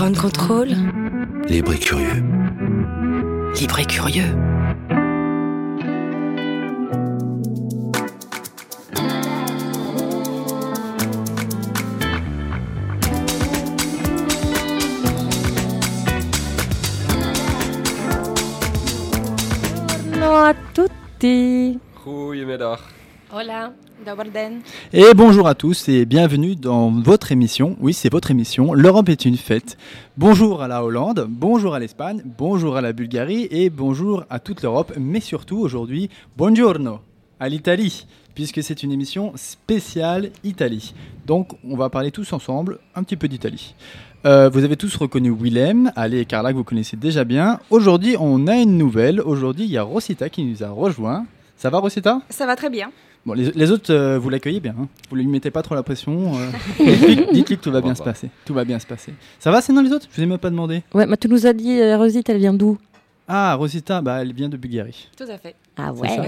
Ground Control. Libre et curieux. Libre et curieux. Buongiorno a tutti. Goedemiddag. Hola. Et bonjour à tous et bienvenue dans votre émission. Oui, c'est votre émission. L'Europe est une fête. Bonjour à la Hollande, bonjour à l'Espagne, bonjour à la Bulgarie et bonjour à toute l'Europe. Mais surtout aujourd'hui, buongiorno à l'Italie, puisque c'est une émission spéciale Italie. Donc on va parler tous ensemble un petit peu d'Italie. Euh, vous avez tous reconnu Willem, Ali et Carla que vous connaissez déjà bien. Aujourd'hui, on a une nouvelle. Aujourd'hui, il y a Rosita qui nous a rejoint. Ça va, Rosita? Ça va très bien. Bon, les, les autres, euh, vous l'accueillez bien. hein vous lui mettez pas trop la pression. euh. Dites-lui que tout va bien se passer. Tout va bien se passer. Ça va, sinon les autres? Je vous ai même pas demandé. Ouais, mais tu nous as dit, euh, Rosite, elle vient d'où? Ah, Rosita, bah, elle vient de Bulgarie. Tout à fait. Ah ça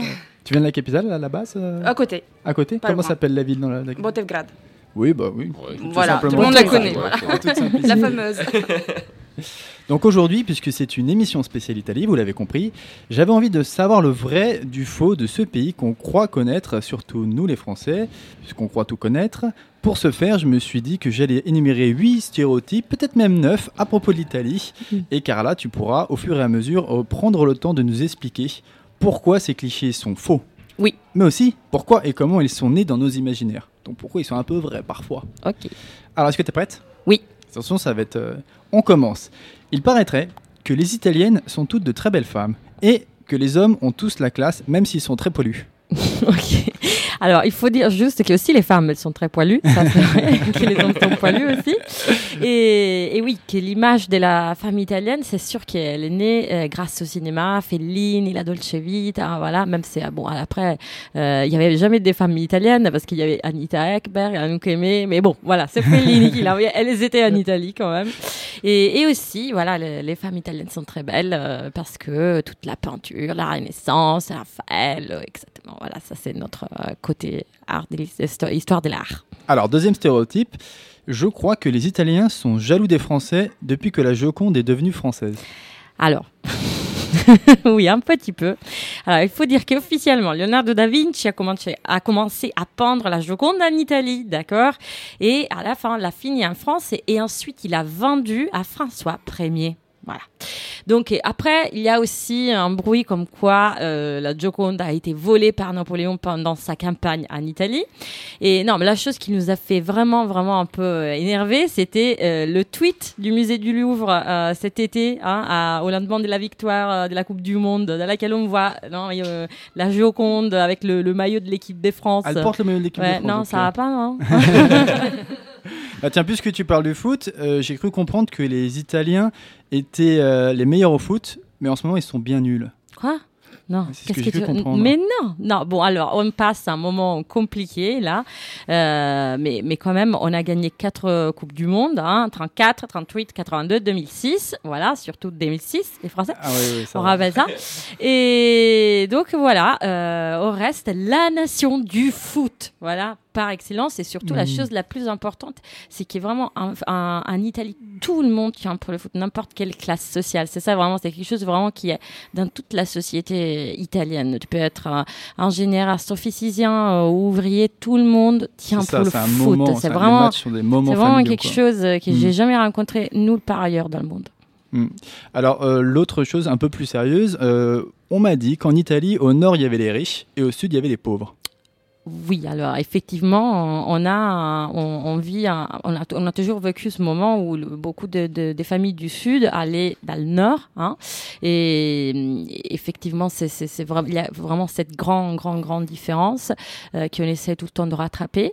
Tu viens de la capitale, à la base euh, À côté, À côté? Pas Comment loin. s'appelle la ville dans la, la- Botevgrad. Oui, bah oui. Voilà, tout simplement. le monde la Ouais, connaît. ouais, voilà. ouais. La fameuse. Donc aujourd'hui, puisque c'est une émission spéciale Italie, vous l'avez compris, j'avais envie de savoir le vrai du faux de ce pays qu'on croit connaître, surtout nous les Français, puisqu'on croit tout connaître. Pour ce faire, je me suis dit que j'allais énumérer 8 stéréotypes, peut-être même 9, à propos de l'Italie. Et Carla, tu pourras au fur et à mesure euh, prendre le temps de nous expliquer pourquoi ces clichés sont faux. Oui. Mais aussi pourquoi et comment ils sont nés dans nos imaginaires. Donc pourquoi ils sont un peu vrais parfois. Ok. Alors, est-ce que tu es prête? Oui. Attention, ça va être. euh, On commence. Il paraîtrait que les Italiennes sont toutes de très belles femmes et que les hommes ont tous la classe, même s'ils sont très pollus. ok. Alors, il faut dire juste que aussi les femmes, elles sont très poilues. Ça, c'est vrai. que les hommes sont poilus aussi. Et, et oui, que l'image de la femme italienne, c'est sûr qu'elle est née euh, grâce au cinéma, Fellini, la Dolce Vita, voilà. Même si, ah, bon, après, euh, il n'y avait jamais des femmes italiennes parce qu'il y avait Anita Ekberg, Anouk Aimé. Mais bon, voilà, c'est Fellini qui l'a. Elles étaient en Italie quand même. Et, et aussi, voilà, les, femmes italiennes sont très belles euh, parce que toute la peinture, la Renaissance, Raphaël, euh, exactement. Voilà, ça c'est notre euh, côté art, de l'histoire- histoire de l'art. Alors, deuxième stéréotype, je crois que les Italiens sont jaloux des Français depuis que la Joconde est devenue française. Alors. oui, un petit peu. Alors, il faut dire qu'officiellement, Leonardo da Vinci a commencé, a commencé à peindre la Joconde en Italie, d'accord? Et à la fin, l'a fini en France et, et ensuite il a vendu à François Ier. Voilà. Donc et après, il y a aussi un bruit comme quoi euh, la Joconde a été volée par Napoléon pendant sa campagne en Italie. Et non, mais la chose qui nous a fait vraiment, vraiment un peu euh, énerver, c'était euh, le tweet du musée du Louvre euh, cet été, hein, à- au lendemain de la victoire euh, de la Coupe du Monde, dans laquelle on voit non, euh, la Joconde avec le, le maillot de l'équipe de France. Elle porte le maillot de l'équipe Ouais, de France. non, ça va pas, non Ah, tiens, puisque tu parles du foot, euh, j'ai cru comprendre que les Italiens étaient euh, les meilleurs au foot, mais en ce moment ils sont bien nuls. Quoi? Non, qu'est-ce que j'ai tu comprendre. Mais non, non. Bon, alors on passe un moment compliqué là, Euh, mais mais quand même, on a gagné quatre coupes du monde, hein, 34, 38, 82, 2006, voilà, surtout 2006, les Français. Ah oui, oui, ça On va. rappelle ça. Et donc voilà, euh, au reste, la nation du foot, voilà, par excellence. Et surtout, la Mhm. chose la plus importante, c'est qu'il y a vraiment un, Italie, tout le monde tient pour le foot, n'importe quelle classe sociale. C'est ça vraiment, c'est quelque chose vraiment qui est dans toute la société italienne. Tu peux être ingénieur, astrophysicien, euh, ouvrier, tout le monde tient pour ça, le foot. C'est vraiment, des moments vraiment quelque quoi. chose euh, que Mhm. j'ai jamais rencontré nulle part ailleurs dans le monde. Alors, euh, l'autre chose un peu plus sérieuse, on m'a dit qu'en Italie, au nord, il y avait les riches et au sud, il y avait les pauvres. Oui, alors effectivement, on on a, on, on vit, un- on a, on a toujours vécu ce moment où le- beaucoup de, de- des familles du sud allaient dans le nord, hein, et, et effectivement, c'est, c'est, c'est vraiment, il y a vraiment cette grande, grande, grande différence euh, qu'on essaie tout le temps de rattraper.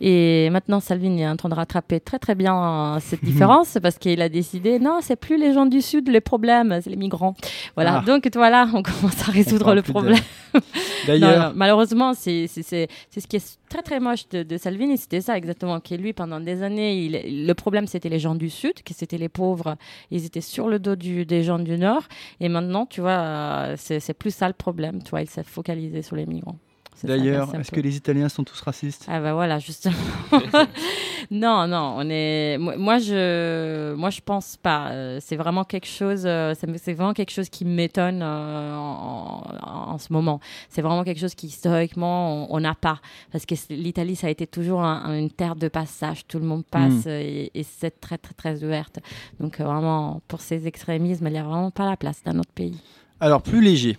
Et maintenant, Salvini est en train de rattraper très, très bien euh, cette différence parce qu'il a décidé, non, c'est plus les gens du sud les problèmes, c'est les migrants. Voilà. Ah. Donc voilà, on commence à résoudre le de- problème. Non, D'ailleurs, non, malheureusement, c'est c'est- c'est- c'est ce qui est très très moche de, de Salvini, c'était ça exactement. Que lui, pendant des années, le problème c'était les gens du Sud, que c'était les pauvres, ils étaient sur le dos des gens du Nord. Et maintenant, tu vois, euh, c'est plus ça le problème, tu vois, il s'est focalisé sur les migrants. D'ailleurs, est-ce que les Italiens sont tous racistes? Ah bah voilà, justement. non, non, on est. Moi, je, moi, je pense pas. Euh, c'est vraiment quelque chose. Euh, c'est vraiment quelque chose qui m'étonne euh, en, ce moment. C'est vraiment quelque chose qui historiquement on n'a pas, parce que l'Italie, ça a été toujours une terre de passage. Tout le monde passe hmm. et, c'est très, très, très ouverte. Donc vraiment, pour ces extrémismes, il n'y a vraiment pas la place dans notre pays. Alors plus léger.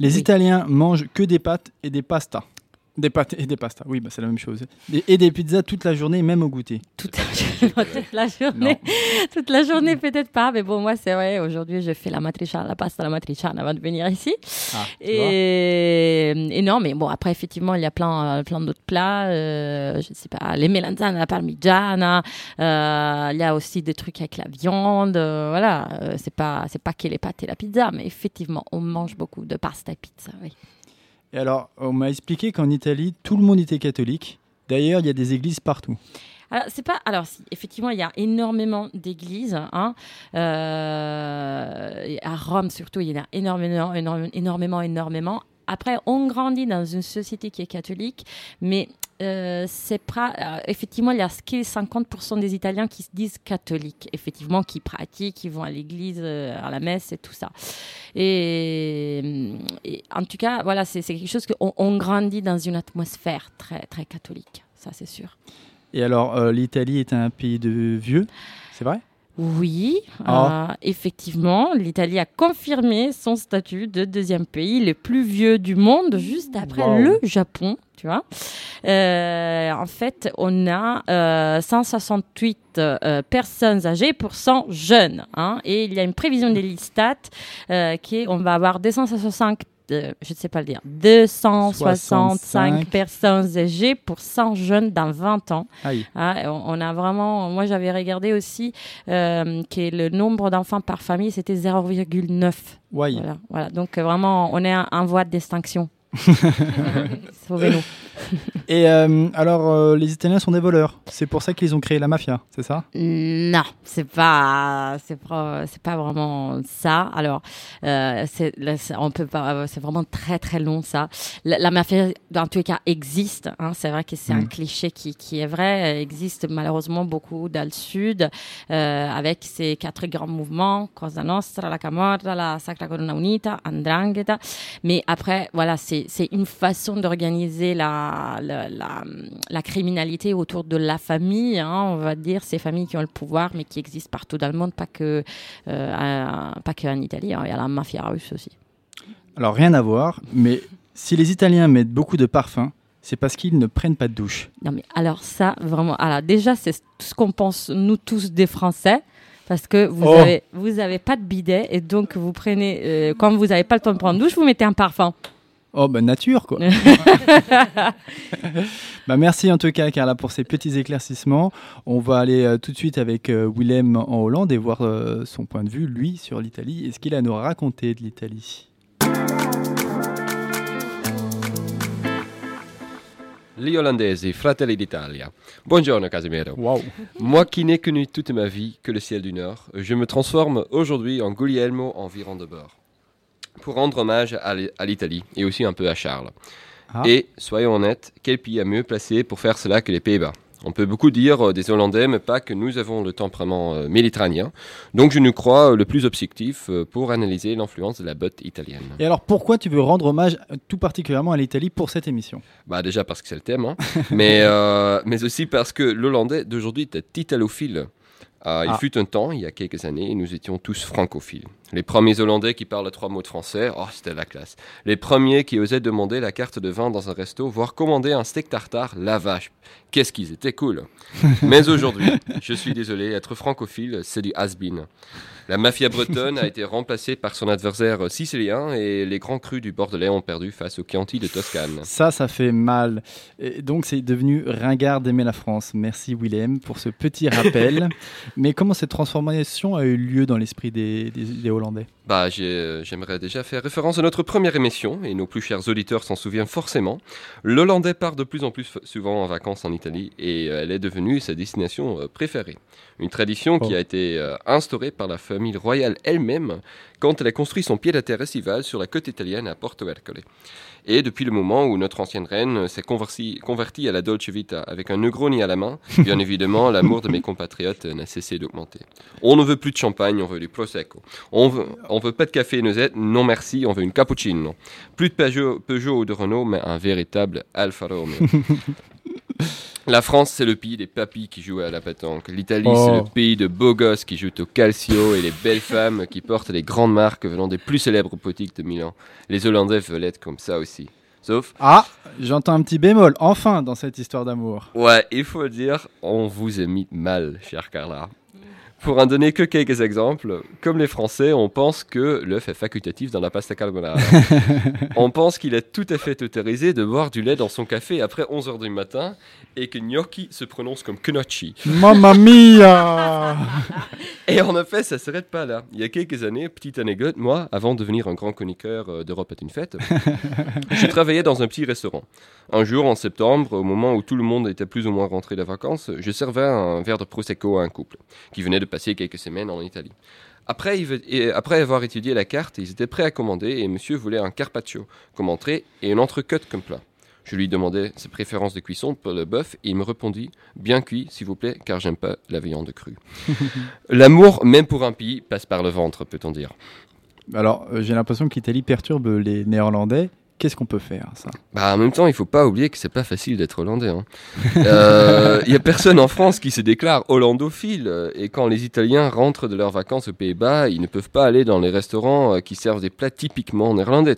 Les Italiens mangent que des pâtes et des pastas. Des pâtes et des pastas, oui, bah c'est la même chose. Et, des pizzas toute la journée, même au goûter. Toute la, journée, toute la journée peut-être pas, mais bon, moi c'est vrai, aujourd'hui je fais la matriciana, la pasta la matriciana avant de venir ici. Ah, et, non, mais bon, après effectivement, il y a plein, euh, plein d'autres plats, euh, je sais pas, les melanzane, la parmigiana, euh, il y a aussi des trucs avec la viande, voilà, c'est pas, c'est pas que les pâtes et la pizza, mais effectivement, on mange beaucoup de pasta et pizza, oui. Et alors, on m'a expliqué qu'en Italie, tout le monde était catholique. D'ailleurs, il y a des églises partout. Alors, c'est pas. Alors, effectivement, il y a énormément d'églises. Hein. Euh, à Rome, surtout, il y en a énormément, énormément, énormément, énormément. Après, on grandit dans une société qui est catholique, mais euh, c'est euh, effectivement il y a 50% des Italiens qui se disent catholiques, effectivement qui pratiquent, qui vont à l'église, euh, à la messe et tout ça. Et, en tout cas, voilà, c'est quelque chose qu'on on grandit dans une atmosphère très très catholique, ça c'est sûr. Et alors, l'Italie est un pays de vieux, c'est vrai? Oui, ah. effectivement, l'Italie a confirmé son statut de deuxième pays le plus vieux du monde, juste après le Japon tu vois. Euh, en fait, on a 168 euh, euh, personnes âgées pour 100 jeunes. Hein, et il y a une prévision des listats qui est, on va avoir 265 je ne sais pas le dire, 265 personnes âgées pour 100 jeunes dans 20 ans. Ah, on, a vraiment, moi j'avais regardé aussi que le nombre d'enfants par famille c'était 0,9. Voilà, voilà, donc vraiment on est en voie d'extinction. Sauvez-nous. Et euh, alors, euh, les Italiens sont des voleurs. C'est pour ça qu'ils ont créé la mafia, c'est ça? Non, c'est pas, c'est pas, c'est pas vraiment ça. Alors, euh, c'est, on peut pas, c'est vraiment très très long ça. La, mafia, dans tous les cas, existe. Hein. c'est vrai que c'est un mm. cliché qui, qui est vrai. Elle existe malheureusement beaucoup dans le sud, avec ces quatre grands mouvements Cosa Nostra, la Camorra, la Sacra Corona Unita, Andrangheta. Mais après, voilà, c'est, c'est une façon d'organiser la la, criminalité autour de la famille, hein, on va dire, ces familles qui ont le pouvoir, mais qui existent partout dans le monde, pas que, euh, pas que en Italie, hein, il y a la mafia russe aussi. Alors rien à voir, mais si les Italiens mettent beaucoup de parfum, c'est parce qu'ils ne prennent pas de douche. Non mais alors ça, vraiment, alors déjà c'est ce qu'on pense nous tous des Français parce que vous oh. avez vous avez pas de bidet et donc vous prenez euh, quand vous n'avez pas le temps de prendre douche, vous mettez un parfum. Oh, bah nature, quoi. bah, merci en tout cas, Carla, pour ces petits éclaircissements. On va aller euh, tout de suite avec euh, Willem en Hollande et voir euh, son point de vue, lui, sur l'Italie et ce qu'il a à nous raconter de l'Italie. Gli Olandesi, fratelli d'Italia. Buongiorno Casimiro. Wow. Moi qui n'ai connu toute ma vie que le ciel du Nord, je me transforme aujourd'hui en Guglielmo en virant de bord pour rendre hommage à l'Italie et aussi un peu à Charles. Ah. Et soyons honnêtes, quel pays a mieux placé pour faire cela que les Pays-Bas? On peut beaucoup dire euh, des Hollandais, mais pas que nous avons le tempérament euh, méditerranéen. Donc je nous crois euh, le plus objectif pour analyser l'influence de la botte italienne. Et alors pourquoi tu veux rendre hommage tout particulièrement à l'Italie pour cette émission? Bah déjà parce que c'est le thème, hein. mais, mais aussi parce que l'Hollandais d'aujourd'hui est italophile. Euh, il ah. fut un temps, il y a quelques années, nous étions tous francophiles. Les premiers Hollandais qui parlent trois mots de français, oh, c'était la classe. Les premiers qui osaient demander la carte de vin dans un resto, voire commander un steak tartare, la vache. Qu'est-ce qu'ils étaient cool. Mais aujourd'hui, je suis désolé, être francophile, c'est du has-been. La mafia bretonne a été remplacée par son adversaire sicilien et les grands crus du Bordelais ont perdu face aux Chianti de Toscane. Ça, ça fait mal. Et donc, c'est devenu ringard d'aimer la France. Merci, Willem, pour ce petit rappel. Mais comment cette transformation a eu lieu dans l'esprit des, Hollandais? Bah, J'aimerais déjà faire référence à notre première émission, et nos plus chers auditeurs s'en souviennent forcément. L'Hollandais part de plus en plus souvent en vacances en Italie, et euh, elle est devenue sa destination euh, préférée. Une tradition qui oh. a été euh, instaurée par la famille royale elle-même quand elle a construit son pied-à-terre estival sur la côte italienne à Porto Ercole. Et depuis le moment où notre ancienne reine s'est convertie à la Dolce Vita avec un Negroni à la main, bien évidemment, l'amour de mes compatriotes n'a cessé d'augmenter. On ne veut plus de champagne, on veut du Prosecco. On veut, on veut pas de café noisette, non merci, on veut une cappuccino. Plus de Peugeot, Peugeot ou de Renault, mais un véritable Alfa Romeo. La France, c'est le pays des papis qui jouent à la pétanque. L'Italie, c'est le oh. pays de beaux gosses qui jouent au calcio et les belles femmes qui portent les grandes marques venant des plus célèbres boutiques de Milan. Les Hollandais veulent être comme ça aussi. Sauf. Ah, j'entends un petit bémol, enfin, dans cette histoire d'amour. Ouais, il faut le dire, on vous a mis mal, cher Carla. Pour en donner que quelques exemples, comme les Français, on pense que l'œuf est facultatif dans la pasta carbonara. on pense qu'il est tout à fait autorisé de boire du lait dans son café après 11h du matin et que gnocchi se prononce comme gnocchi. Mamma mia Et en effet, ça ne s'arrête pas là. Il y a quelques années, petite anecdote, moi, avant de devenir un grand chroniqueur euh, d'Europe est une fête, je travaillais dans un petit restaurant. Un jour, en septembre, au moment où tout le monde était plus ou moins rentré de vacances, je servais un verre de Prosecco à un couple qui venait de passer quelques semaines en Italie. Après, avoir étudié la carte, ils étaient prêts à commander et monsieur voulait un carpaccio comme entrée et une entrecôte comme plat. Je lui demandais ses préférences de cuisson pour le bœuf et il me répondit bien cuit, s'il vous plaît, car j'aime pas la viande crue. L'amour, même pour un pays, passe par le ventre, peut-on dire. Alors, euh, j'ai l'impression qu'Italie perturbe les Néerlandais Qu'est-ce qu'on peut faire ça? Bah, En même temps, il faut pas oublier que c'est pas facile d'être hollandais. Il hein. euh, y a personne en France qui se déclare hollandophile. Et quand les Italiens rentrent de leurs vacances aux Pays-Bas, ils ne peuvent pas aller dans les restaurants euh, qui servent des plats typiquement néerlandais.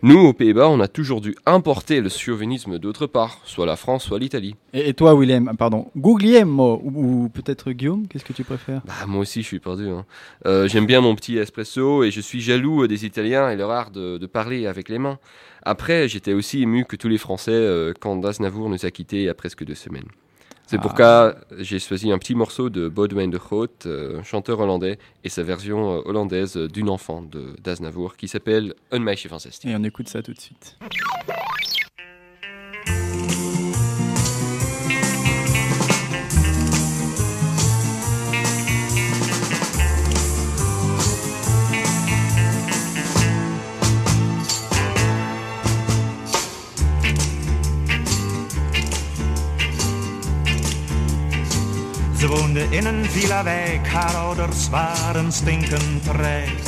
Nous, aux Pays-Bas, on a toujours dû importer le chauvinisme d'autre part, soit la France, soit l'Italie. Et, toi, Willem, pardon, Guglielmo ou, peut-être Guillaume, qu'est-ce que tu préfères? Bah, Moi aussi, je suis perdu. Hein. Euh, j'aime bien mon petit espresso et je suis jaloux des Italiens et leur art de, parler avec les mains. Après, j'étais aussi ému que tous les Français euh, quand Daznavour nous a quittés il y a presque deux semaines. C'est ah. pourquoi j'ai choisi un petit morceau de Baudouin de Groot, euh, chanteur hollandais, et sa version euh, hollandaise d'une enfant de d'Aznavour qui s'appelle Un meisje van 16. Et on écoute ça tout de suite. Ze woonde in een villa-wijk, haar ouders waren stinkend rijk.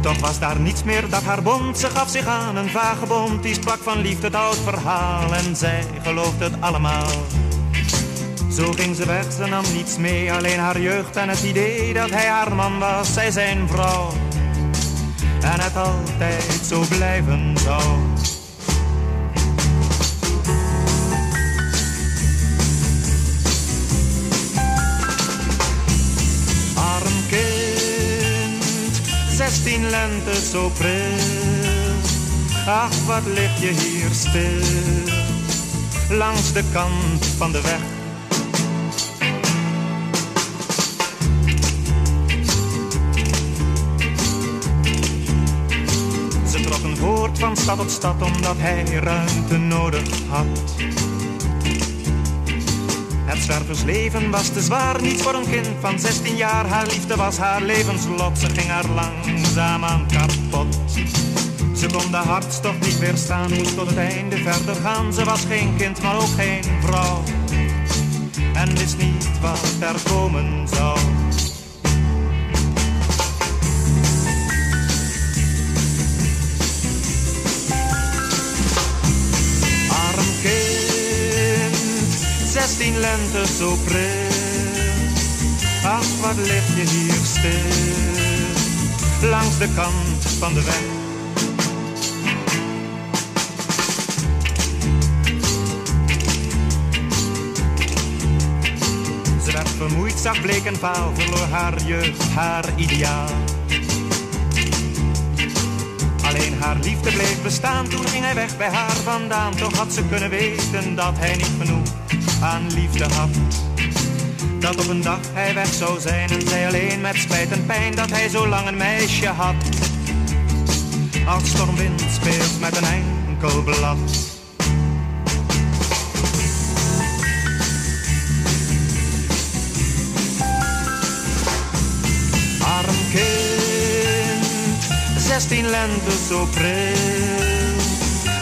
Toch was daar niets meer dat haar bond, ze gaf zich aan een vagebond. Die sprak van liefde het oud verhaal en zij geloofde het allemaal. Zo ging ze weg, ze nam niets mee, alleen haar jeugd en het idee dat hij haar man was, zij zijn vrouw. En het altijd zo blijven zou. Zestien lente zo pril. Ach, wat lig je hier stil, langs de kant van de weg. Ze trokken voort van stad tot stad omdat hij ruimte nodig had. Het zwerversleven was te zwaar, niet voor een kind van 16 jaar. Haar liefde was haar levenslot, ze ging haar langzaam aan kapot. Ze kon de hartstocht niet weerstaan, moest tot het einde verder gaan. Ze was geen kind, maar ook geen vrouw. En wist niet wat er komen zou. Zestien lente zo pril. Ach, wat lig je hier stil, langs de kant van de weg. Ze werd vermoeid, zag bleek en vaal, verloor haar jeugd, haar ideaal. Alleen haar liefde bleef bestaan, toen ging hij weg bij haar vandaan. Toch had ze kunnen weten dat hij niet genoeg aan liefde had. Dat op een dag hij weg zou zijn en zij alleen met spijt en pijn dat hij zo lang een meisje had. Als stormwind speelt met een enkel blad. Arm kind, zestien lente zo pril.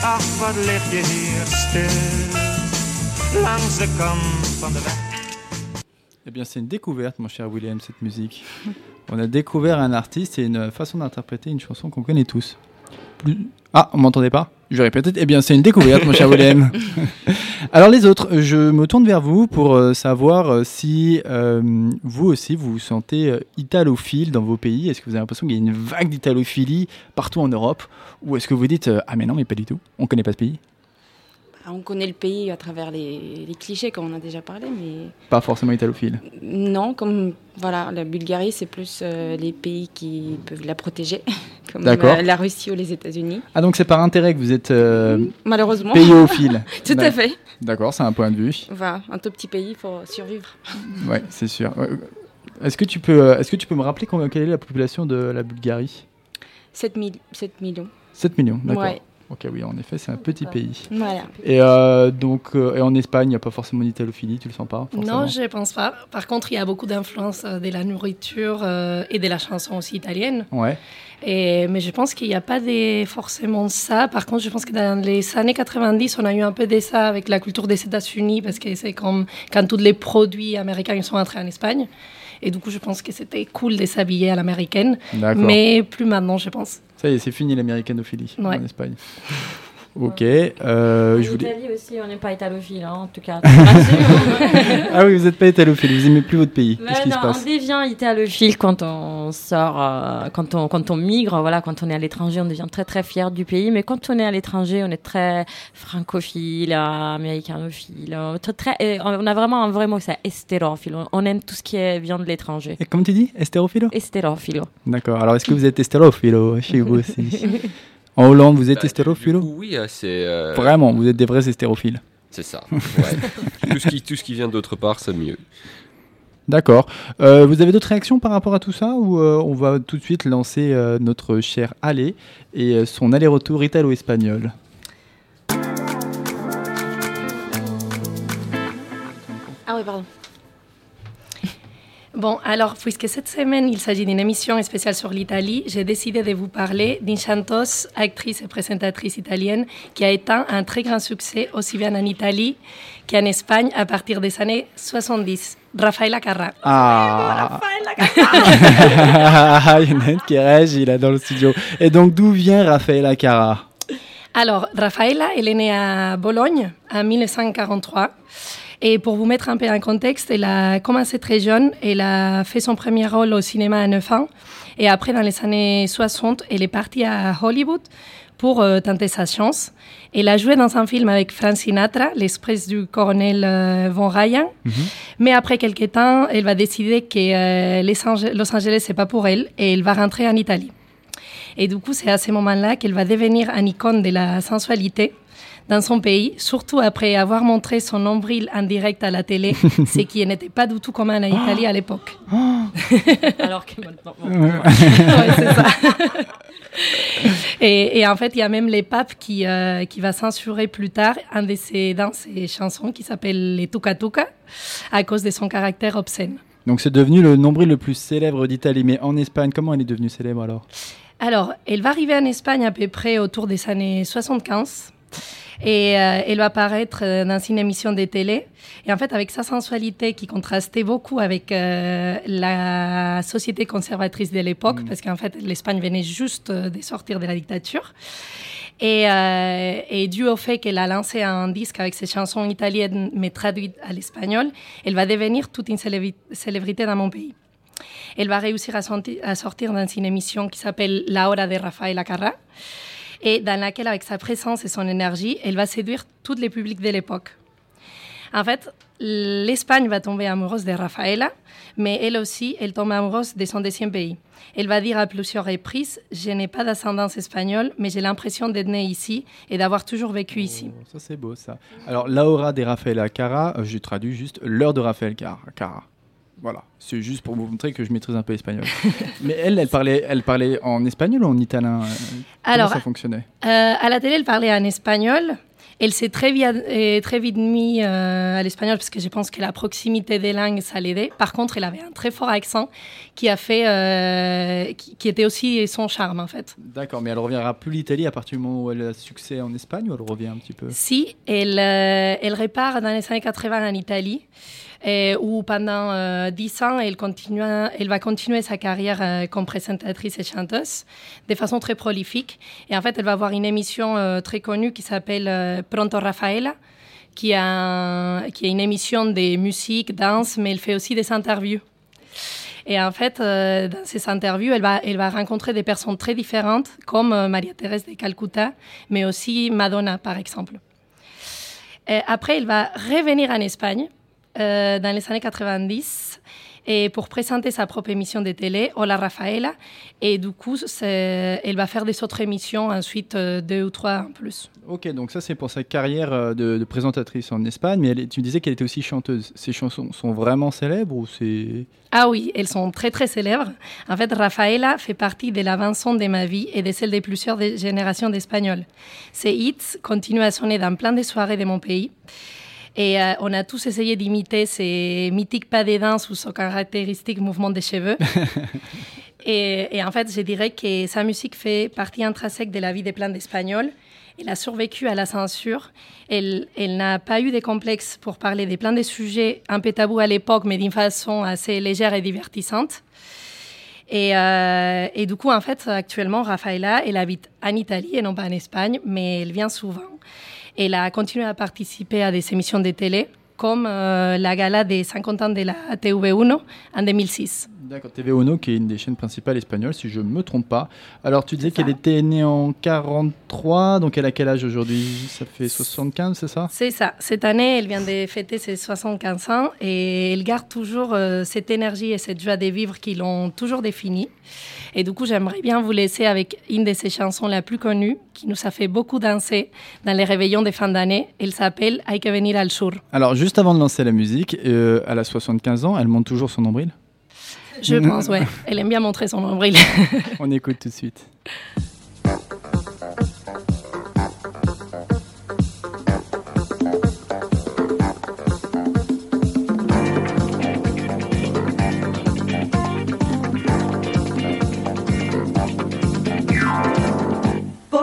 Ach, wat lig je hier stil, langs de kant van de weg. Eh bien, c'est une découverte, mon cher William, cette musique. On a découvert un artiste et une façon d'interpréter une chanson qu'on connaît tous. Plus- Ah, on m'entendait pas Je vais répéter. Eh bien, c'est une découverte, mon cher William. Alors, les autres, je me tourne vers vous pour euh, savoir euh, si euh, vous aussi vous vous sentez italophile dans vos pays. Est-ce que vous avez l'impression qu'il y a une vague d'italophilie partout en Europe? Ou est-ce que vous dites Ah, mais non, mais pas du tout, on connaît pas ce pays On connaît le pays à travers les, les clichés, comme on a déjà parlé, mais Pas forcément italophile. non, comme voilà, la Bulgarie, c'est plus euh, les pays qui peuvent la protéger, comme euh, la Russie ou les États-Unis. Ah, donc c'est par intérêt que vous êtes euh, Malheureusement. payophile. Tout à fait. D'accord, c'est un point de vue. Voilà, un tout petit pays pour survivre. Ouais, c'est sûr. Ouais. Est-ce que tu peux, euh, est-ce que tu peux me rappeler combien- quelle est la population de la Bulgarie? 7, mille- 7 millions. 7 millions, d'accord. Ouais. Ok, oui, en effet, c'est un petit pays. Voilà. Et euh, donc, euh, et en Espagne, il n'y a pas forcément d'italophilie, tu le sens pas forcément Non, je ne pense pas. Par contre, il y a beaucoup d'influence euh, de la nourriture euh, et de la chanson aussi italienne. Ouais. Et, mais je pense qu'il n'y a pas des, forcément ça. Par contre, je pense que dans les années 90, on a eu un peu de ça avec la culture des États-Unis, parce que c'est comme quand tous les produits américains sont entrés en Espagne. Et du coup, je pense que c'était cool de s'habiller à l'américaine. Mais plus maintenant, je pense. Ça y est, c'est fini l'américanophilie Ouais. en Espagne. Ok. euh, je voulais... Italie aussi, on n'est pas italophile, hein, en tout cas. Ah oui, vous n'êtes pas italophile, vous aimez plus votre pays. Qui non, se passe on devient italophile quand on sort, euh, quand, on, quand on migre, voilà, quand on est à l'étranger, on devient très très fier du pays. Mais quand on est à l'étranger, on est très francophile, américanophile. très, on a vraiment un vrai mot, c'est estérophile. On, aime tout ce qui est, vient de l'étranger. Et comment tu dis? Estérophilo? Estérophile. D'accord. Alors, est-ce que vous êtes estérophilo chez vous aussi? En Hollande, vous êtes Bah, Oui, euh, c'est. euh, Vraiment, vous êtes des vrais estérophiles. C'est ça. ouais. tout, ce qui, tout ce qui vient d'autre part, c'est mieux. D'accord. Euh, vous avez d'autres réactions par rapport à tout ça ou euh, on va tout de suite lancer euh, notre cher Ale et euh, son aller-retour italo-espagnol? Ah oui, pardon. Bon, alors, puisque cette semaine, il s'agit d'une émission spéciale sur l'Italie, j'ai décidé de vous parler d'une chanteuse, actrice et présentatrice italienne qui a éteint un très grand succès aussi bien en Italie qu'en Espagne à partir des années 70, Rafaela Carrà. Ah Il y en a une qui réagit là dans le studio. Et donc, d'où vient Raffaella Cara Alors, Rafaela, elle est née à Bologne en 1943. Et pour vous mettre un peu en contexte, elle a commencé très jeune. Elle a fait son premier rôle au cinéma à 9 ans. Et après, dans les années 60, elle est partie à Hollywood pour euh, tenter sa chance. Elle a joué dans un film avec Frank Sinatra, L'Express du colonel euh, Von Ryan. Mais après quelques temps, elle va décider que euh, les Ange- Los Angeles, c'est pas pour elle. Et elle va rentrer en Italie. Et du coup, c'est à ce moment-là qu'elle va devenir une icône de la sensualité dans son pays, surtout après avoir montré son nombril en direct à la télé, ce qui n'était pas du tout commun en Italie à l'époque. Alors que maintenant. Ouais, c'est ça. et, et en fait, il y a même les papes qui, euh, qui va censurer plus tard un de ses, dans ses chansons qui s'appelle les Tuca Tuca à cause de son caractère obscène. Donc, c'est devenu le nombril le plus célèbre d'Italie. Mais en Espagne, comment elle est devenue célèbre alors? Alors, elle va arriver en Espagne à peu près autour des années 75. Et euh, elle va apparaître euh, dans une émission de télé. Et en fait, avec sa sensualité qui contrastait beaucoup avec euh, la société conservatrice de l'époque, parce qu'en fait, l'Espagne venait juste euh, de sortir de la dictature. Et, euh, et dû au fait qu'elle a lancé un disque avec ses chansons italiennes, mais traduites à l'espagnol, elle va devenir toute une célébri- célébrité dans mon pays. Elle va réussir à, à sortir dans une émission qui s'appelle La Hora de Rafaela Carrà, et dans laquelle, avec sa présence et son énergie, elle va séduire tous les publics de l'époque. En fait, l'Espagne va tomber amoureuse de Rafaela, mais elle aussi, elle tombe amoureuse de son deuxième pays. Elle va dire à plusieurs reprises Je n'ai pas d'ascendance espagnole, mais j'ai l'impression d'être née ici et d'avoir toujours vécu ici. Oh, Ça, c'est beau ça. Alors, Laura de Rafaela Cara, je traduis juste l'heure de Rafael Cara. Voilà, c'est juste pour vous montrer que je maîtrise un peu l'espagnol. Mais elle, elle parlait, elle parlait en espagnol ou en italien euh, Comment Alors, ça fonctionnait? Euh, à la télé, elle parlait en espagnol. Elle s'est très, vite- euh, très vite mise euh, à l'espagnol parce que je pense que la proximité des langues, ça l'aidait. Par contre, elle avait un très fort accent qui a fait, euh, qui, qui était aussi son charme en fait. D'accord, mais elle reviendra plus l'Italie à partir du moment où elle a succès en Espagne ou elle revient un petit peu? Si, elle, euh, elle repart dans les années 80 en Italie, euh, où pendant euh, 10 ans, elle, continue, elle va continuer sa carrière euh, comme présentatrice et chanteuse de façon très prolifique. Et en fait, elle va avoir une émission euh, très connue qui s'appelle Pronto Rafaela, qui, a qui est une émission de musique, danse, mais elle fait aussi des interviews. Et en fait, dans ces interviews, elle va, elle va rencontrer des personnes très différentes, comme Maria-Thérèse de Calcutta, mais aussi Madonna, par exemple. Et après, elle va revenir en Espagne euh, dans les années 90 et pour présenter sa propre émission de télé, Hola Rafaela. Et du coup, elle va faire des autres émissions ensuite, euh, deux ou trois en plus. Ok, donc ça c'est pour sa carrière euh, de, de présentatrice en Espagne, mais elle tu disais qu'elle était aussi chanteuse. Ses chansons sont vraiment célèbres ou c'est... Ah oui, elles sont très très célèbres. En fait, Rafaela fait partie de la bande-son de ma vie et de celle de plusieurs générations d'Espagnols. Ses hits continuent à sonner dans plein de soirées de mon pays. Et euh, on a tous essayé d'imiter ses mythiques pas de danse ou son caractéristique mouvement des cheveux. et, et en fait, je dirais que sa musique fait partie intrinsèque de la vie de plein d'Espagnols. Elle a survécu à la censure. Elle, elle n'a pas eu de complexe pour parler de plein de sujets un peu tabous à l'époque, mais d'une façon assez légère et divertissante. Et, euh, et du coup, en fait, actuellement, Rafaela, elle habite en Italie et non pas en Espagne, mais elle vient souvent. Elle a continué à participer à des émissions de télé, comme euh, la gala des 50 ans de la TV1 en 2006. D'accord, TV Ono qui est une des chaînes principales espagnoles, si je ne me trompe pas. Alors tu disais qu'elle était née en 43, donc elle a quel âge aujourd'hui? Ça fait 75, c'est ça? C'est ça. Cette année, elle vient de fêter ses 75 ans et elle garde toujours euh, cette énergie et cette joie de vivre qui l'ont toujours définie. Et du coup, j'aimerais bien vous laisser avec une de ses chansons la plus connues, qui nous a fait beaucoup danser dans les réveillons de fin d'année. Elle s'appelle Hay que venir al sur. Alors juste avant de lancer la musique, euh, elle a 75 ans, elle monte toujours son nombril? Je pense, ouais. Elle aime bien montrer son nombril. On écoute tout de suite.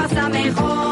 pasa mejor.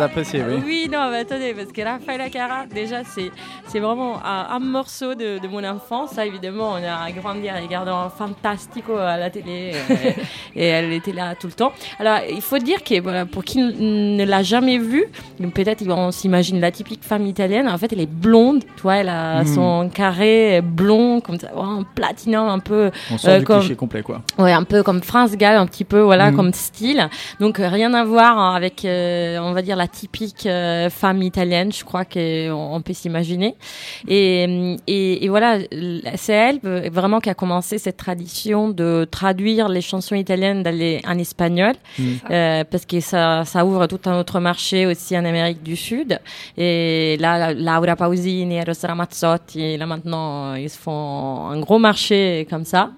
D'apprécier, oui. Oui, non, mais attendez, parce que Raphaël Acara, déjà, c'est, c'est vraiment un, un morceau de, de mon enfance. Ça, évidemment, on a grandi en regardant Fantastico à la télé euh, et elle était là tout le temps. Alors, il faut dire que voilà, pour qui ne l'a jamais vue, peut-être on s'imagine la typique femme italienne. En fait, elle est blonde, tu vois, elle a Mm. son carré blond, comme ça, en platinum, un peu On sort Euh, du comme- cliché complet, quoi. Ouais, un peu comme France Gall, un petit peu, voilà, Mhm. comme style. Donc rien à voir hein, avec, euh, on va dire la typique euh, femme italienne, je crois qu'on on peut s'imaginer. Et, et, et voilà, c'est elle euh, vraiment qui a commencé cette tradition de traduire les chansons italiennes les- en espagnol, Mhm. euh, parce que ça, ça ouvre tout un autre marché aussi en Amérique du Sud. Et là, Laura Pausini et Rosa Ramazzotti, là maintenant, ils se font un gros marché comme ça.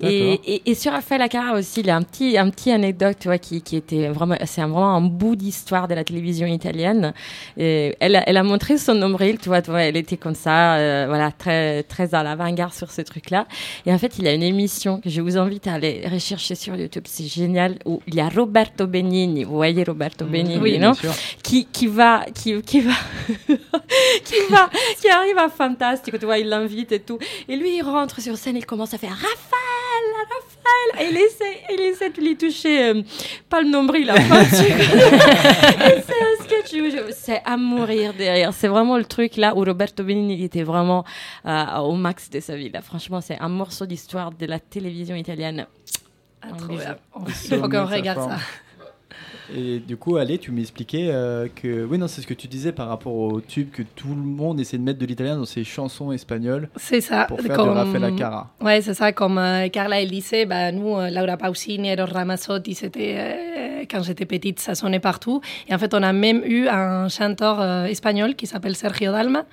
Et, D'accord. et, et sur Raphaël Acara aussi, il y a un petit, un petit anecdote, qui, qui était vraiment, c'est vraiment un bout d'histoire de la télévision italienne. Et elle, a- elle a montré son nombril, tu vois, tu vois, elle était comme ça, euh, voilà, très, très à l'avant-garde sur ce truc-là. Et en fait, il y a une émission que je vous invite à aller rechercher sur YouTube, c'est génial, où il y a Roberto Benigni, vous voyez Roberto Benigni, Oui, non? qui, qui va, qui, qui va, qui va, qui arrive à Fantastique, tu vois, il l'invite et tout. Et lui, il rentre sur scène, il commence à faire Raphaël, Et il essaie, il essaie de lui toucher, euh, pas le nombril, c'est un sketch c'est à mourir derrière. C'est vraiment le truc là où Roberto Benigni il était vraiment euh, au max de sa vie. Là. Franchement, c'est un morceau d'histoire de la télévision italienne. Ah, Un trop bien. Il faut qu'on regarde forme. ça. Et du coup, allez, tu m'expliquais euh, que. Oui, non, c'est ce que tu disais par rapport au tube que tout le monde essaie de mettre de l'italien dans ses chansons espagnoles C'est ça. pour faire comme- de Acara. Ouais, c'est ça. Comme euh, Carla elle disait, bah, nous, euh, Laura Pausini, Eros Ramazzotti, c'était euh, quand j'étais petite, ça sonnait partout. Et en fait, on a même eu un chanteur euh, espagnol qui s'appelle Sergio Dalma,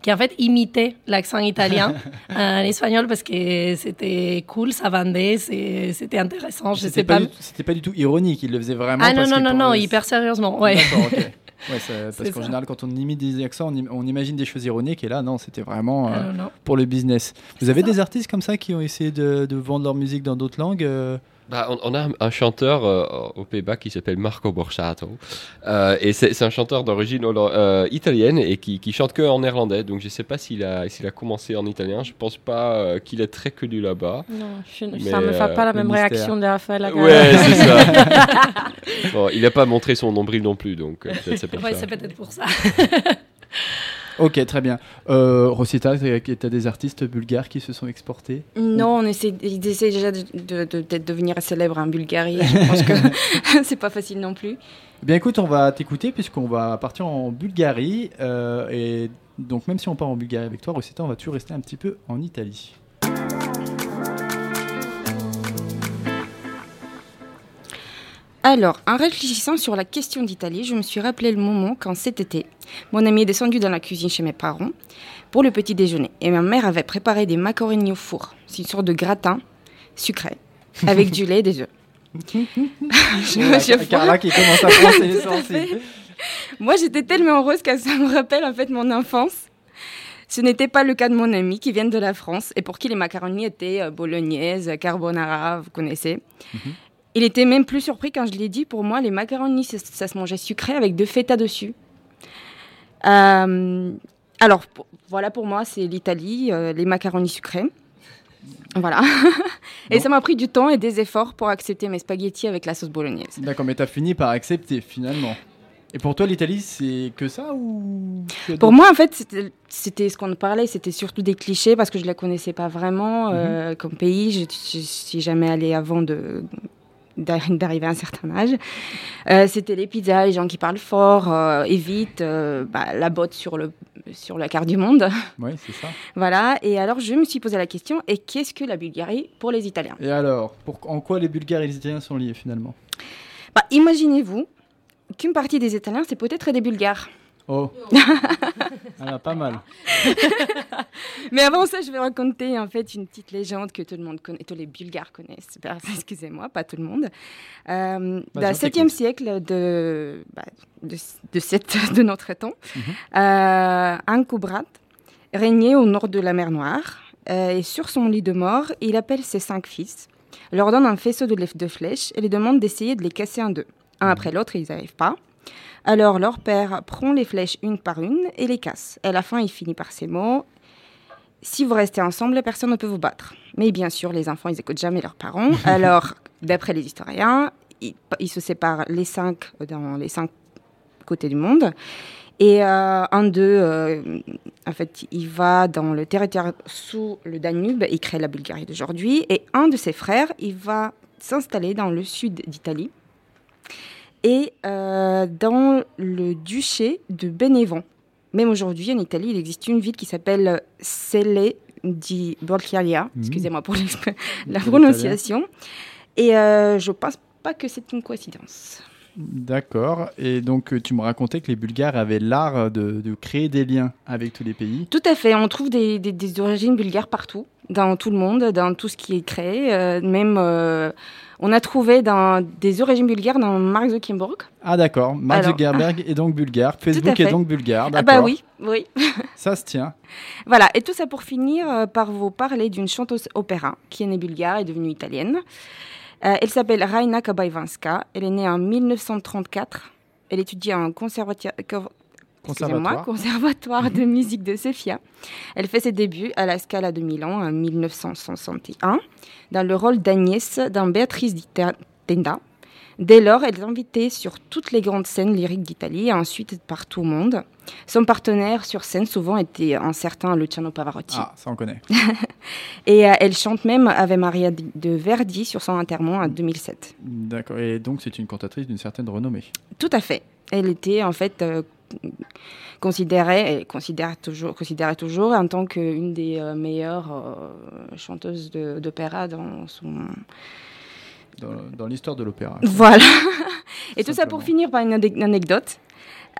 qui en fait imitait l'accent italien en espagnol parce que c'était cool, ça vendait, c'était intéressant. Je C'était sais pas, pas. c'était pas du tout ironique, il le faisait vraiment. Ah non, parce non, qu'il non, non, hyper sérieusement. Ouais. D'accord, ok. Ouais, ça- parce qu'en général, quand on imite des accents, on, im- on imagine des choses ironiques, et là, non, c'était vraiment euh, Ah, non, non. pour le business. Vous avez ça. des artistes comme ça qui ont essayé de, de vendre leur musique dans d'autres langues euh, Bah, on, on a un, un chanteur euh, aux Pays-Bas qui s'appelle Marco Borsato. Euh, et c'est un chanteur d'origine euh, italienne et qui, qui chante que en néerlandais. Donc je sais pas s'il a, commencé en italien. Je pense pas euh, qu'il est très connu là-bas. Non, je, Mais, ça me fait pas la même mystère. réaction de Raphaël Acara. Ouais, c'est ça. bon, il n'a pas montré son nombril non plus, donc euh, peut-être c'est pour Ouais, ça. c'est peut-être pour ça. Ok, très bien. Euh, Rosita, tu as des artistes bulgares qui se sont exportés Non, on essaie, ils essaient déjà de, de, de- peut-être devenir célèbres en Bulgarie. Je pense que c'est pas facile non plus. Eh Bien écoute, on va t'écouter puisqu'on va partir en Bulgarie. euh, et donc même si on part en Bulgarie avec toi, Rosita, on va toujours rester un petit peu en Italie. Alors, en réfléchissant sur la question d'Italie, je me suis rappelé le moment quand cet été, mon ami est descendu dans la cuisine chez mes parents pour le petit déjeuner. Et ma mère avait préparé des macaronis au four. C'est une sorte de gratin sucré avec du lait et des œufs. Carla qui commence à ses licences. Moi, j'étais tellement heureuse que ça me rappelle en fait mon enfance. Ce n'était pas le cas de mon ami qui vient de la France et pour qui les macaronis étaient euh, bolognaises, carbonara, vous connaissez. Il était même plus surpris quand je lui ai dit, pour moi, les macaronis, ça, ça se mangeait sucré avec deux feta dessus. Euh, alors, voilà pour moi, c'est l'Italie, euh, les macaronis sucrés. Voilà. et ça m'a pris du temps et des efforts pour accepter mes spaghettis avec la sauce bolognaise. D'accord, mais t'as fini par accepter finalement. Et pour toi, l'Italie, c'est que ça ou Pour moi, en fait, c'était- ce qu'on parlait, c'était surtout des clichés parce que je ne la connaissais pas vraiment Mhm. euh, comme pays. Je ne suis jamais allée avant de d'arriver à un certain âge. Euh, c'était les pizzas, les gens qui parlent fort euh, et vite, euh, bah, la botte sur, le, sur la carte du monde. Oui, c'est ça. voilà. Et alors, je me suis posé la question, et qu'est-ce que la Bulgarie pour les Italiens? Et alors, pour, en quoi les Bulgares et les Italiens sont liés finalement? Bah, Imaginez-vous qu'une partie des Italiens, c'est peut-être des Bulgares. Oh Ah, pas mal. Mais avant ça, je vais raconter en fait une petite légende que tout le monde connaît, tous les Bulgares connaissent. Bah, Excusez-moi, pas tout le monde. Euh, on le 7e t'écoute. siècle de, bah, de, de, cette- de notre temps, Mhm. euh, un régnait au nord de la mer Noire. euh, et sur son lit de mort, il appelle ses cinq fils, leur donne un faisceau de, de flèches et les demande d'essayer de les casser en deux. Un après l'autre, ils n'y arrivent pas. Alors leur père prend les flèches une par une et les casse. Et à la fin, il finit par ces mots Si vous restez ensemble, personne ne peut vous battre. Mais bien sûr, les enfants, ils n'écoutent jamais leurs parents. Alors, d'après les historiens, ils, ils se séparent les cinq dans les cinq côtés du monde. Et euh, un d'eux, euh, en fait, il va dans le territoire sous le Danube, il crée la Bulgarie d'aujourd'hui. Et un de ses frères, il va s'installer dans le sud d'Italie et euh, dans le duché de Bénévent. Même aujourd'hui, en Italie, il existe une ville qui s'appelle Celle di Borchialia. Mhm. Excusez-moi pour l'exp- la C'est prononciation. Et euh, je pense pas que c'est une coïncidence. D'accord. Et donc, euh, tu me racontais que les Bulgares avaient l'art de, de créer des liens avec tous les pays. Tout à fait. On trouve des, des- des origines bulgares partout, dans tout le monde, dans tout ce qui est créé. Euh, même, euh, on a trouvé dans, des origines bulgares dans Mark Zuckerberg. Ah, d'accord. Mark Alors- Zuckerberg est donc bulgare. Facebook est donc bulgare. Ah bah oui, oui. Ça se tient. Voilà, et tout ça pour finir par vous parler d'une chanteuse opéra qui est née bulgare et devenue italienne. Euh, elle s'appelle Raina Kabaivanska. Elle est née en 1934. Elle étudie en conservatoire, Conservatoire. conservatoire de musique de Sofia. Elle fait ses débuts à la Scala de Milan en 1961 dans le rôle d'Agnès dans Béatrice di Tenda. Dès lors, elle est invitée sur toutes les grandes scènes lyriques d'Italie et ensuite partout au monde. Son partenaire sur scène souvent était un certain Luciano Pavarotti. Ah, ça on connaît. Et euh, elle chante même Ave Maria de Verdi sur son enterrement en 2007. D'accord. Et donc, c'est une cantatrice d'une certaine renommée. Tout à fait. Elle était en fait euh, considérée, et considère toujours, considérée toujours en tant qu'une des euh, meilleures chanteuses d'opéra dans son... Dans, dans l'histoire de l'opéra. Voilà. Et tout ça pour finir par une ane- anecdote.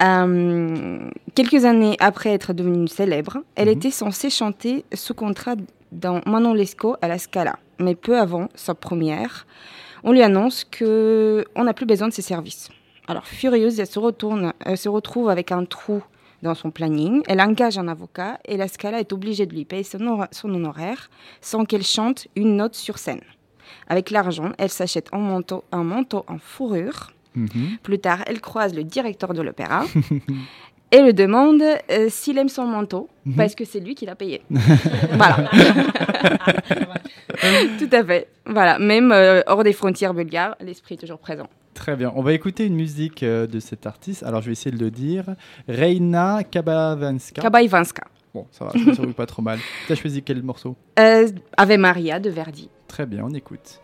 Euh, quelques années après être devenue célèbre, elle Mhm. était censée chanter sous contrat dans Manon Lescaut à la Scala. Mais peu avant sa première, on lui annonce que on n'a plus besoin de ses services. Alors furieuse, elle se retourne, elle se retrouve avec un trou dans son planning. Elle engage un avocat et la Scala est obligée de lui payer son honoraire sans qu'elle chante une note sur scène. Avec l'argent, elle s'achète un manteau, un manteau en fourrure. Mhm. Plus tard, elle croise le directeur de l'opéra et le demande euh, s'il aime son manteau Mhm. parce que c'est lui qui l'a payé. voilà. Tout à fait. Voilà. Même euh, hors des frontières bulgares, l'esprit est toujours présent. Très bien. On va écouter une musique euh, de cet artiste. Alors, je vais essayer de le dire. Reina Kabavanska. Kabaivanska. Bon, ça va, je me pas trop mal. Tu as choisi quel morceau? Euh, Ave Maria de Verdi. Très bien, on écoute.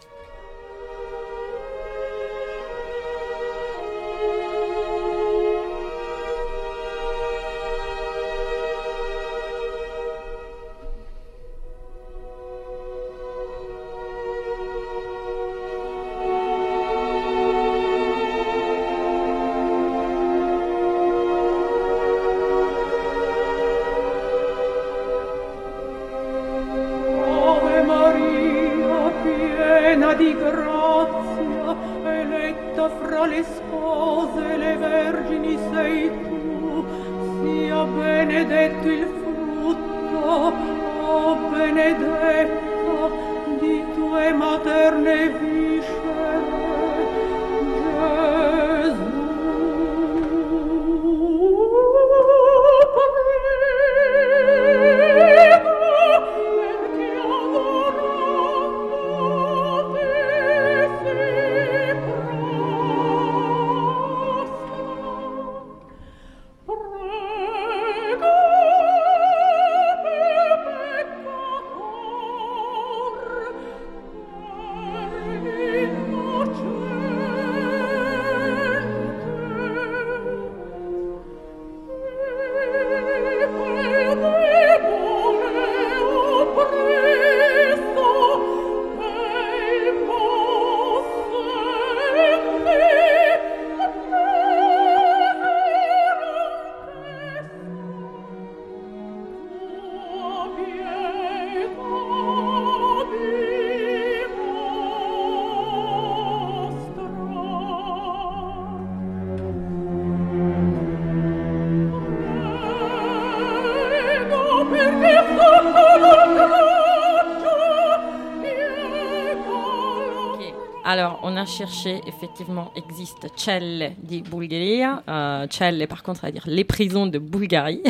A cherché, effectivement, existe Celle di Bulgaria. Euh, Celle, par contre, à dire les prisons de Bulgarie.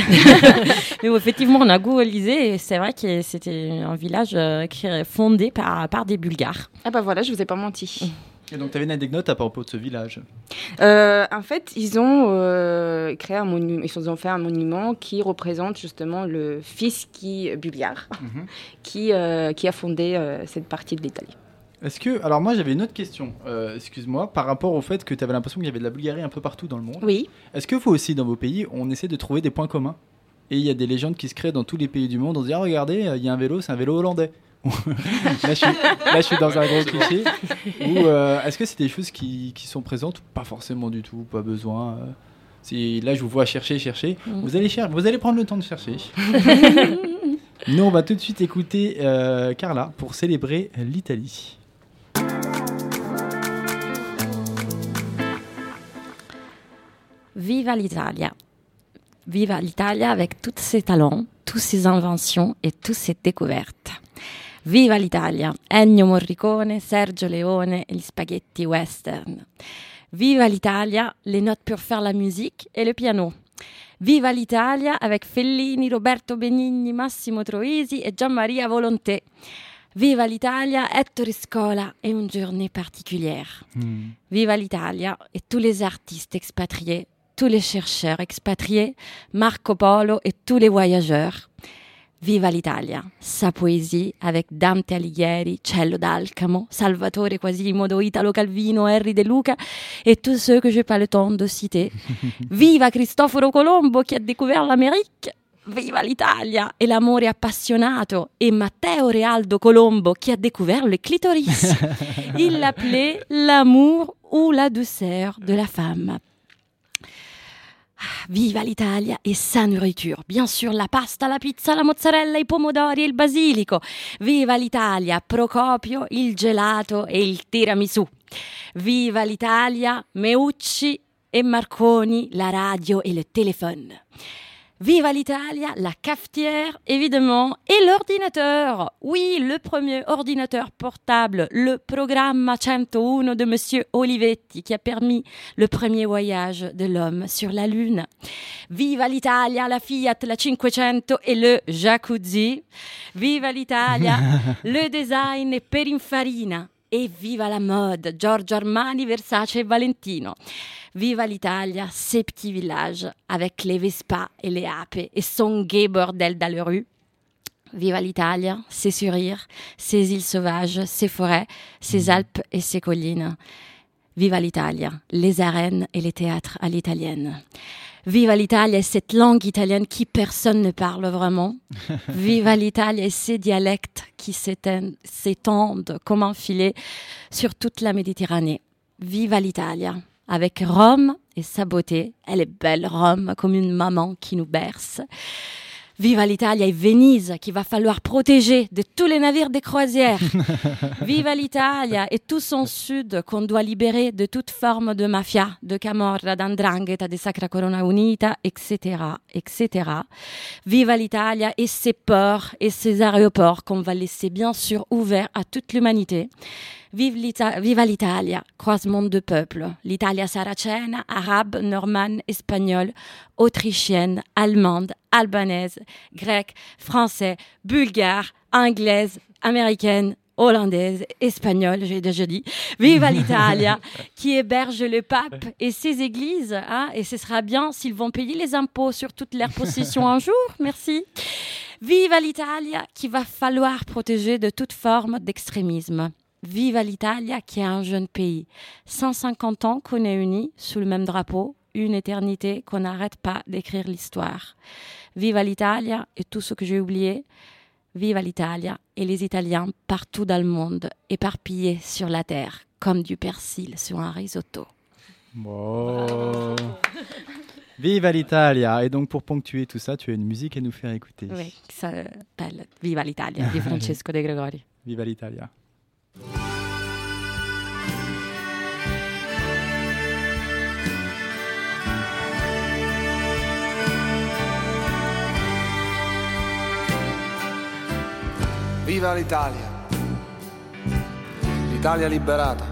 Mais où, effectivement, on a googlisé et c'est vrai que c'était un village euh, qui est fondé par, par des Bulgares. Ah bah voilà, je vous ai pas menti. Et donc, tu avais une anecdote à propos de ce village? Euh, en fait, ils ont euh, créé un monument, ils ont fait un monument qui représente justement le fils qui bulgare, Mhm. qui euh, qui a fondé euh, cette partie de l'Italie. Est-ce que. Alors, moi, j'avais une autre question, euh, excuse-moi, par rapport au fait que tu avais l'impression qu'il y avait de la Bulgarie un peu partout dans le monde. Oui. Est-ce que vous aussi, dans vos pays, on essaie de trouver des points communs? Et il y a des légendes qui se créent dans tous les pays du monde. On se dit, ah, regardez, euh, il y a un vélo, c'est un vélo hollandais. là, je suis, là, je suis dans un gros cliché. Ou euh, est-ce que c'est des choses qui, qui sont présentes Pas forcément du tout, pas besoin. euh? Si là, je vous vois chercher, chercher, Mm. vous allez chercher, vous allez prendre le temps de chercher. Nous, on va tout de suite écouter euh, Carla pour célébrer l'Italie. Viva l'Italia. Viva l'Italia avec tous ses talents, toutes ses inventions et toutes ses découvertes. Viva l'Italia, Ennio Morricone, Sergio Leone et les spaghetti western. Viva l'Italia, les notes pour faire la musique et le piano. Viva l'Italia avec Fellini, Roberto Benigni, Massimo Troisi et Gianmaria Volonté. Viva l'Italia, Ettore Scola et une journée particulière. Viva l'Italia et tous les artistes expatriés, tous les chercheurs expatriés, Marco Polo et tous les voyageurs. Viva l'Italia, sa poésie avec Dante Alighieri, Cello d'Alcamo, Salvatore Quasimodo, Italo Calvino, Henri De Luca et tous ceux que je n'ai pas le temps de citer. Viva Cristoforo Colombo qui a découvert l'Amérique. Viva l'Italia et l'amore appassionato et Matteo Realdo Colombo qui a découvert le clitoris. Il l'appelait l'amour ou la douceur de la femme. Ah, Viva l'Italia et sa nourriture. Bien sûr, la pasta, la pizza, la mozzarella, i pomodori e il basilico. Viva l'Italia, Procopio, il gelato e il tiramisù. Viva l'Italia, Meucci et Marconi, la radio et le téléphone. Viva l'Italia, la cafetière, évidemment, et l'ordinateur. Oui, le premier ordinateur portable, le programme 101 de Monsieur Olivetti, qui a permis le premier voyage de l'homme sur la Lune. Viva l'Italia, la Fiat, la 500 et le jacuzzi. Viva l'Italia, le design e Perinfarina. Et viva la mode, Giorgio Armani, Versace et Valentino. Viva l'Italia, ces petits villages avec les Vespa et les Ape et son gay bordel dans les rues. Viva l'Italia, ses sourires, ses îles sauvages, ses forêts, ses Alpes et ses collines. Viva l'Italia, les arènes et les théâtres à l'italienne. Viva l'Italia et cette langue italienne qui personne ne parle vraiment. Viva l'Italia et ces dialectes qui s'étendent comme un filet sur toute la Méditerranée. Viva l'Italia avec Rome et sa beauté. Elle est belle, Rome, comme une maman qui nous berce. Viva l'Italia et Venise, qu'il va falloir protéger de tous les navires des croisières. Viva l'Italia et tout son sud qu'on doit libérer de toute forme de mafia, de camorra, d'andrangheta, de Sacra Corona Unita, etc., etc. Viva l'Italia et ses ports et ses aéroports qu'on va laisser bien sûr ouverts à toute l'humanité. Vive l'Ita- Viva l'Italia, croisement de peuples. L'Italia saracène, arabe, normande, espagnole, autrichienne, allemande, albanaise, grecque, français, bulgare, anglaise, américaine, hollandaise, espagnole, j'ai déjà dit. Viva l'Italia, qui héberge le pape et ses églises. hein, et ce sera bien s'ils vont payer les impôts sur toutes leurs possessions un jour. Merci. Viva l'Italia, qu'il va falloir protéger de toute forme d'extrémisme. Viva l'Italia, qui est un jeune pays. 150 ans qu'on est unis sous le même drapeau, une éternité qu'on n'arrête pas d'écrire l'histoire. Viva l'Italia et tout ce que j'ai oublié. Viva l'Italia et les Italiens partout dans le monde, éparpillés sur la terre, comme du persil sur un risotto. Viva l'Italia Et donc pour ponctuer tout ça, tu as une musique à nous faire écouter. Oui, ça s'appelle Viva l'Italia di Francesco De Gregori. Viva l'Italia. Viva l'Italia! L'Italia liberata,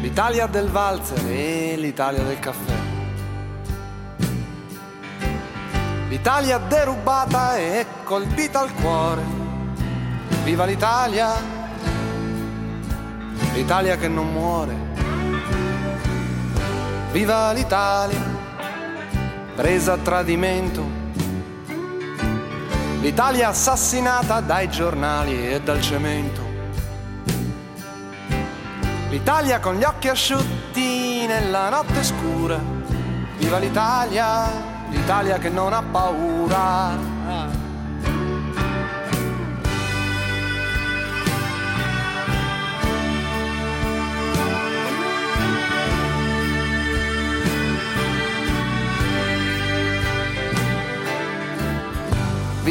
l'Italia del valzer e l'Italia del caffè. L'Italia derubata e colpita al cuore. Viva l'Italia, l'Italia che non muore. Viva l'Italia, presa a tradimento. L'Italia assassinata dai giornali e dal cemento. L'Italia con gli occhi asciutti nella notte scura. Viva l'Italia, l'Italia che non ha paura.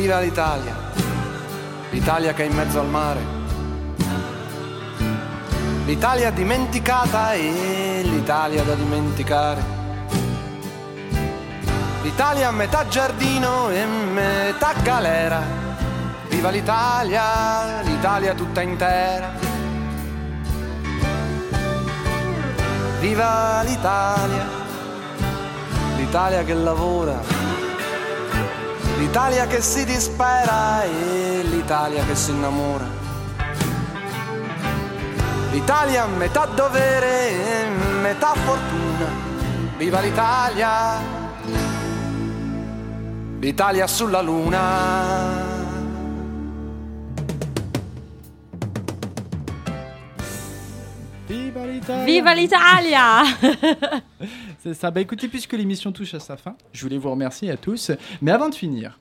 Viva l'Italia, l'Italia che è in mezzo al mare. L'Italia dimenticata e l'Italia da dimenticare. L'Italia metà giardino e metà galera. Viva l'Italia, l'Italia tutta intera. Viva l'Italia, l'Italia che lavora. L'Italia che si dispera e l'Italia che si innamora. L'Italia metà dovere e metà fortuna. Viva l'Italia, l'Italia sulla luna. Viva l'Italia Viva l'Italia C'est ça. Bah écoutez, puisque l'émission touche à sa fin, je voulais vous remercier à tous. Mais avant de finir,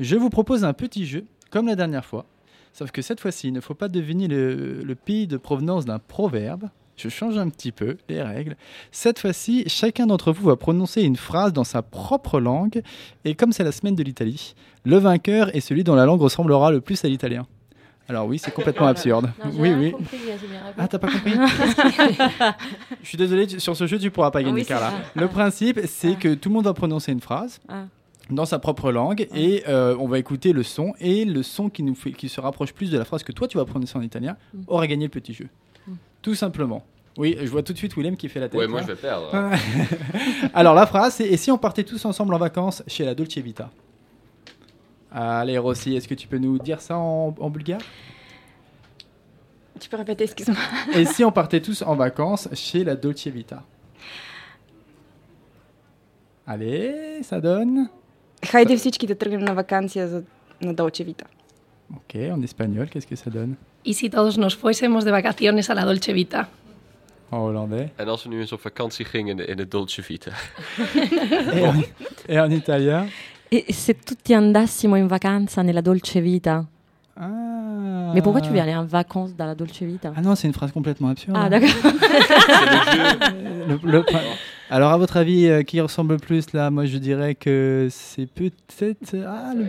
je vous propose un petit jeu, comme la dernière fois. Sauf que cette fois-ci, il ne faut pas deviner le, le pays de provenance d'un proverbe. Je change un petit peu les règles. Cette fois-ci, chacun d'entre vous va prononcer une phrase dans sa propre langue. Et comme c'est la semaine de l'Italie, le vainqueur est celui dont la langue ressemblera le plus à l'italien. Alors oui, c'est complètement absurde. oui, oui. Ah, t'as pas compris Je suis désolé, sur ce jeu, tu pourras pas gagner, oui, Carla. Le principe, c'est que tout le monde va prononcer une phrase Ah. dans sa propre langue et euh, on va écouter le son et le son qui nous fait, qui se rapproche plus de la phrase que toi tu vas prononcer en italien Mm. aura gagné le petit jeu. Tout simplement. Oui, je vois tout de suite Willem qui fait la tête. Ouais, moi je vais perdre. Alors la phrase, c'est et si on partait tous ensemble en vacances chez la Dolce Vita? Allez Rossi, est-ce que tu peux nous dire ça en, en bulgare Tu peux répéter, excuse-moi. Et si on partait tous en vacances chez la Dolce Vita Allez, ça donne Хайде всички да тръгнем на вакансия за, на Долче Вита. Ok, en espagnol, qu'est-ce que ça donne ¿Y si todos nos fuésemos de vacaciones a la Dolce Vita? En hollandais. En als we nu eens op vakantie gingen in de, in de Dolce Vita. Et en, et en italien E se tutti andassimo in vacanza nella dolce vita? Ah. Mais pourquoi tu veux aller en vacances dans la dolce vita? Ah non, c'est une phrase complètement absurde. Ah, d'accord. Le- le- Alors, à votre avis, euh, qui ressemble le plus là? Moi, je dirais que c'est peut-être. Ah, le-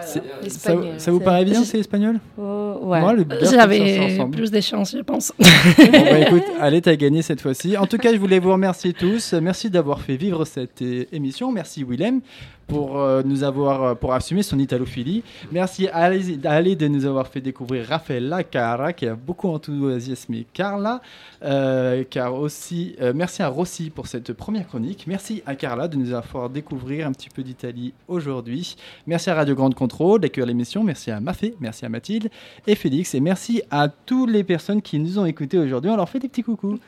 c'est- ça, L'espagnol, ça vous paraît bien, c'est espagnol? Oh, ouais. Moi, le J'avais plus de chance, je pense. Bon, bah, écoute, allez, t'as gagné cette fois-ci. En tout cas, je voulais vous remercier tous. Merci d'avoir fait vivre cette euh, émission. Merci Willem pour euh, nous avoir euh, pour assumer son italophilie. Merci à Ali, à Ali de nous avoir fait découvrir Raffaella Cara qui a beaucoup enthousiasmé Carla. Euh, car aussi, euh, merci à Rossi pour cette première chronique. Merci à Carla de nous avoir fait découvrir un petit peu d'Italie aujourd'hui. Merci à Radio Grande Contrôle d'accueillir l'émission. Merci à Mafé, merci à Mathilde et Félix. Et merci à toutes les personnes qui nous ont écoutés aujourd'hui. On leur fait des petits coucous.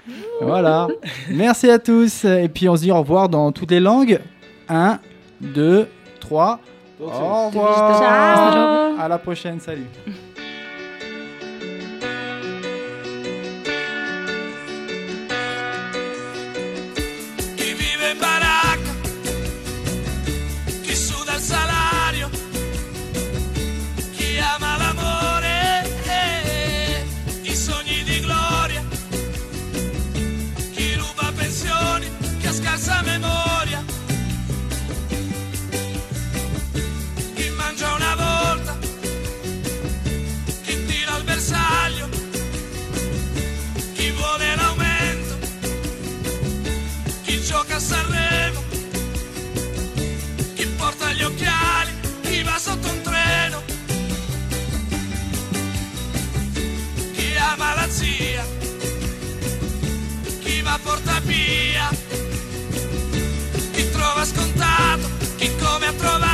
Voilà. merci à tous. Et puis on se dit au revoir dans toutes les langues. 1, 2, 3. Au revoir. À la prochaine. Salut. Porta via. Chi trova scontato, chi come ha trovato.